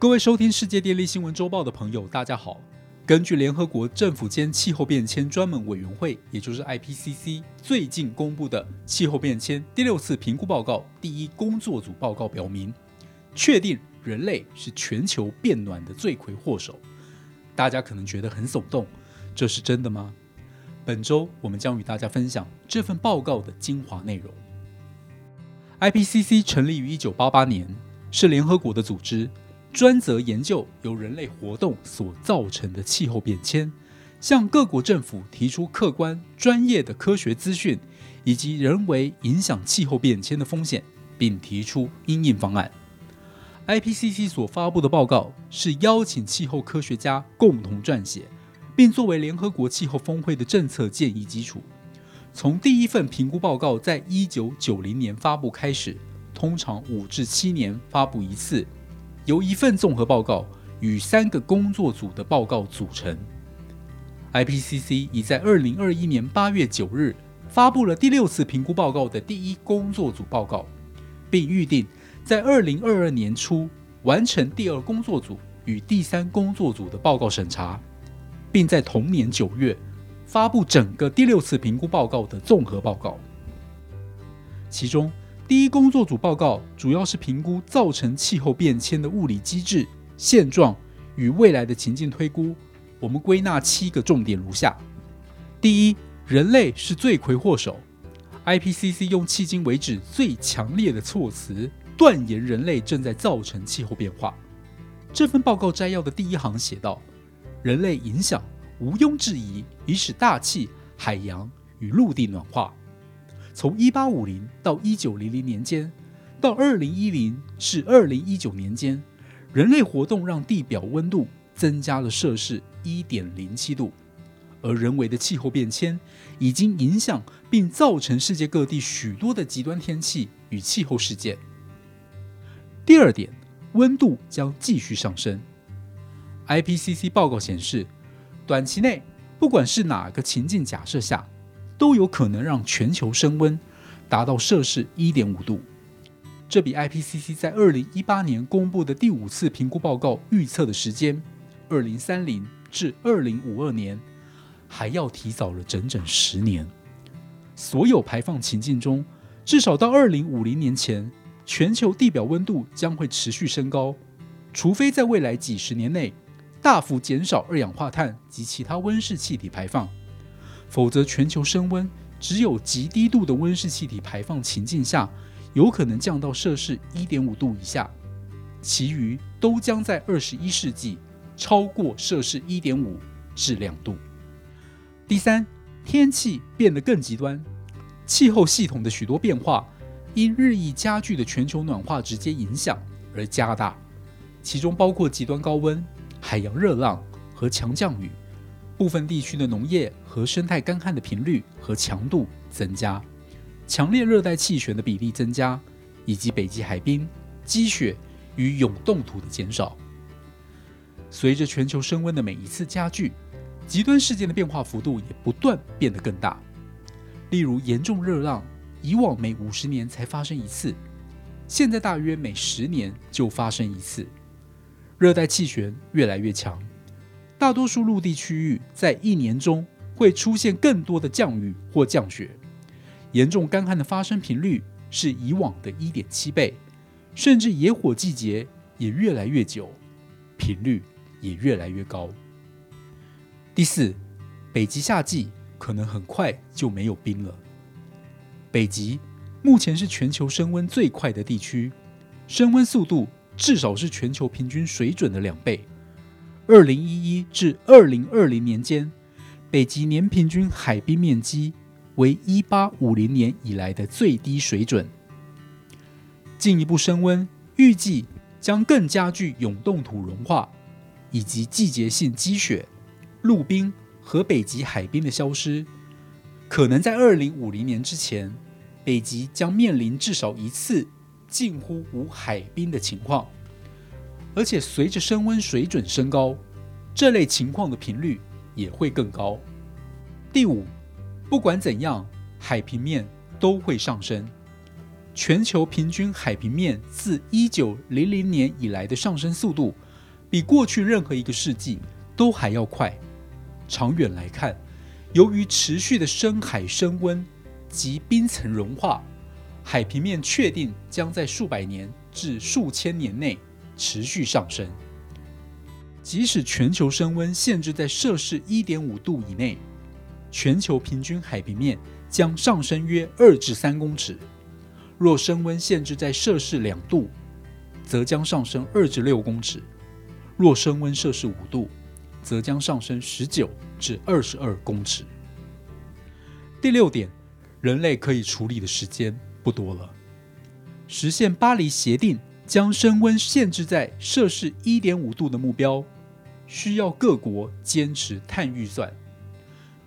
各位收听世界电力新闻周报的朋友，大家好。根据联合国政府间气候变迁专门委员会，也就是 IPCC 最近公布的气候变迁第六次评估报告第一工作组报告表明，确定人类是全球变暖的罪魁祸首。大家可能觉得很耸动，这是真的吗？本周我们将与大家分享这份报告的精华内容。IPCC 成立于1988年，是联合国的组织。专责研究由人类活动所造成的气候变迁，向各国政府提出客观专业的科学资讯，以及人为影响气候变迁的风险，并提出应应方案。IPCC 所发布的报告是邀请气候科学家共同撰写，并作为联合国气候峰会的政策建议基础。从第一份评估报告在一九九零年发布开始，通常五至七年发布一次。由一份综合报告与三个工作组的报告组成。IPCC 已在二零二一年八月九日发布了第六次评估报告的第一工作组报告，并预定在二零二二年初完成第二工作组与第三工作组的报告审查，并在同年九月发布整个第六次评估报告的综合报告。其中。第一工作组报告主要是评估造成气候变迁的物理机制、现状与未来的情境推估。我们归纳七个重点如下：第一，人类是罪魁祸首。IPCC 用迄今为止最强烈的措辞断言人类正在造成气候变化。这份报告摘要的第一行写道：“人类影响毋庸置疑，已使大气、海洋与陆地暖化。”从一八五零到一九零零年间，到二零一零至二零一九年间，人类活动让地表温度增加了摄氏一点零七度，而人为的气候变迁已经影响并造成世界各地许多的极端天气与气候事件。第二点，温度将继续上升。IPCC 报告显示，短期内不管是哪个情境假设下。都有可能让全球升温达到摄氏一点五度，这比 IPCC 在二零一八年公布的第五次评估报告预测的时间（二零三零至二零五二年）还要提早了整整十年。所有排放情境中，至少到二零五零年前，全球地表温度将会持续升高，除非在未来几十年内大幅减少二氧化碳及其他温室气体排放。否则，全球升温只有极低度的温室气体排放情境下，有可能降到摄氏一点五度以下，其余都将在二十一世纪超过摄氏一点五至两度。第三，天气变得更极端，气候系统的许多变化因日益加剧的全球暖化直接影响而加大，其中包括极端高温、海洋热浪和强降雨。部分地区的农业和生态干旱的频率和强度增加，强烈热带气旋的比例增加，以及北极海冰积雪与永冻土的减少。随着全球升温的每一次加剧，极端事件的变化幅度也不断变得更大。例如，严重热浪以往每五十年才发生一次，现在大约每十年就发生一次。热带气旋越来越强。大多数陆地区域在一年中会出现更多的降雨或降雪，严重干旱的发生频率是以往的一点七倍，甚至野火季节也越来越久，频率也越来越高。第四，北极夏季可能很快就没有冰了。北极目前是全球升温最快的地区，升温速度至少是全球平均水准的两倍。二零一一至二零二零年间，北极年平均海冰面积为一八五零年以来的最低水准。进一步升温，预计将更加剧永冻土融化，以及季节性积雪、陆冰和北极海冰的消失。可能在二零五零年之前，北极将面临至少一次近乎无海冰的情况。而且随着升温水准升高，这类情况的频率也会更高。第五，不管怎样，海平面都会上升。全球平均海平面自一九零零年以来的上升速度比过去任何一个世纪都还要快。长远来看，由于持续的深海升温及冰层融化，海平面确定将在数百年至数千年内持续上升。即使全球升温限制在摄氏一点五度以内，全球平均海平面将上升约二至三公尺。若升温限制在摄氏两度，则将上升二至六公尺；若升温摄氏五度，则将上升十九至二十二公尺。第六点，人类可以处理的时间不多了。实现巴黎协定将升温限制在摄氏一点五度的目标，需要各国坚持碳预算。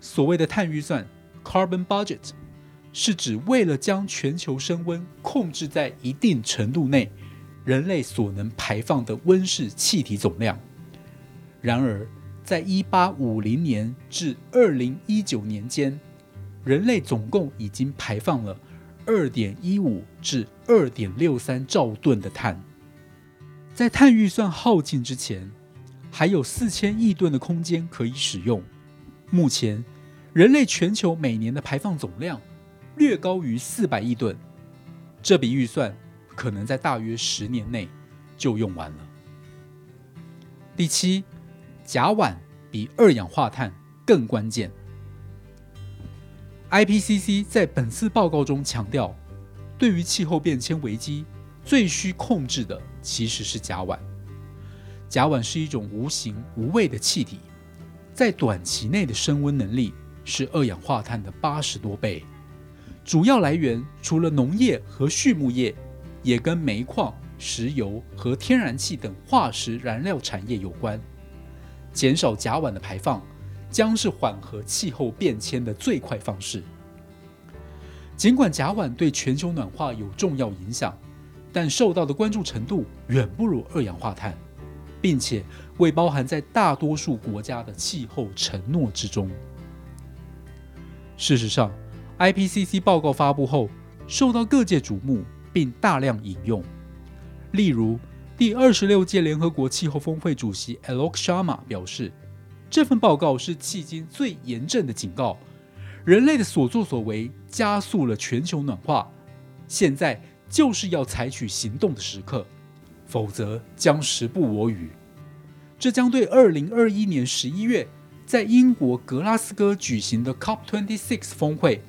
所谓的碳预算 （carbon budget）。是指为了将全球升温控制在一定程度内，人类所能排放的温室气体总量。然而，在一八五零年至二零一九年间，人类总共已经排放了二点一五至二点六三兆吨的碳。在碳预算耗尽之前，还有四千亿吨的空间可以使用。目前，人类全球每年的排放总量。略高于四百亿吨，这笔预算可能在大约十年内就用完了。第七，甲烷比二氧化碳更关键。IPCC 在本次报告中强调，对于气候变迁危机，最需控制的其实是甲烷。甲烷是一种无形无味的气体，在短期内的升温能力是二氧化碳的八十多倍。主要来源除了农业和畜牧业，也跟煤矿、石油和天然气等化石燃料产业有关。减少甲烷的排放，将是缓和气候变迁的最快方式。尽管甲烷对全球暖化有重要影响，但受到的关注程度远不如二氧化碳，并且未包含在大多数国家的气候承诺之中。事实上，IPCC 报告发布后，受到各界瞩目，并大量引用。例如，第二十六届联合国气候峰会主席 Alok Sharma 表示，这份报告是迄今最严正的警告：人类的所作所为加速了全球暖化，现在就是要采取行动的时刻，否则将时不我与。这将对二零二一年十一月在英国格拉斯哥举行的 COP26 峰会。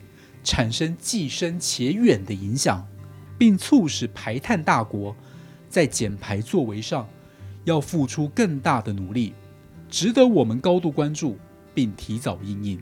产生既深且远的影响，并促使排碳大国在减排作为上要付出更大的努力，值得我们高度关注并提早应应。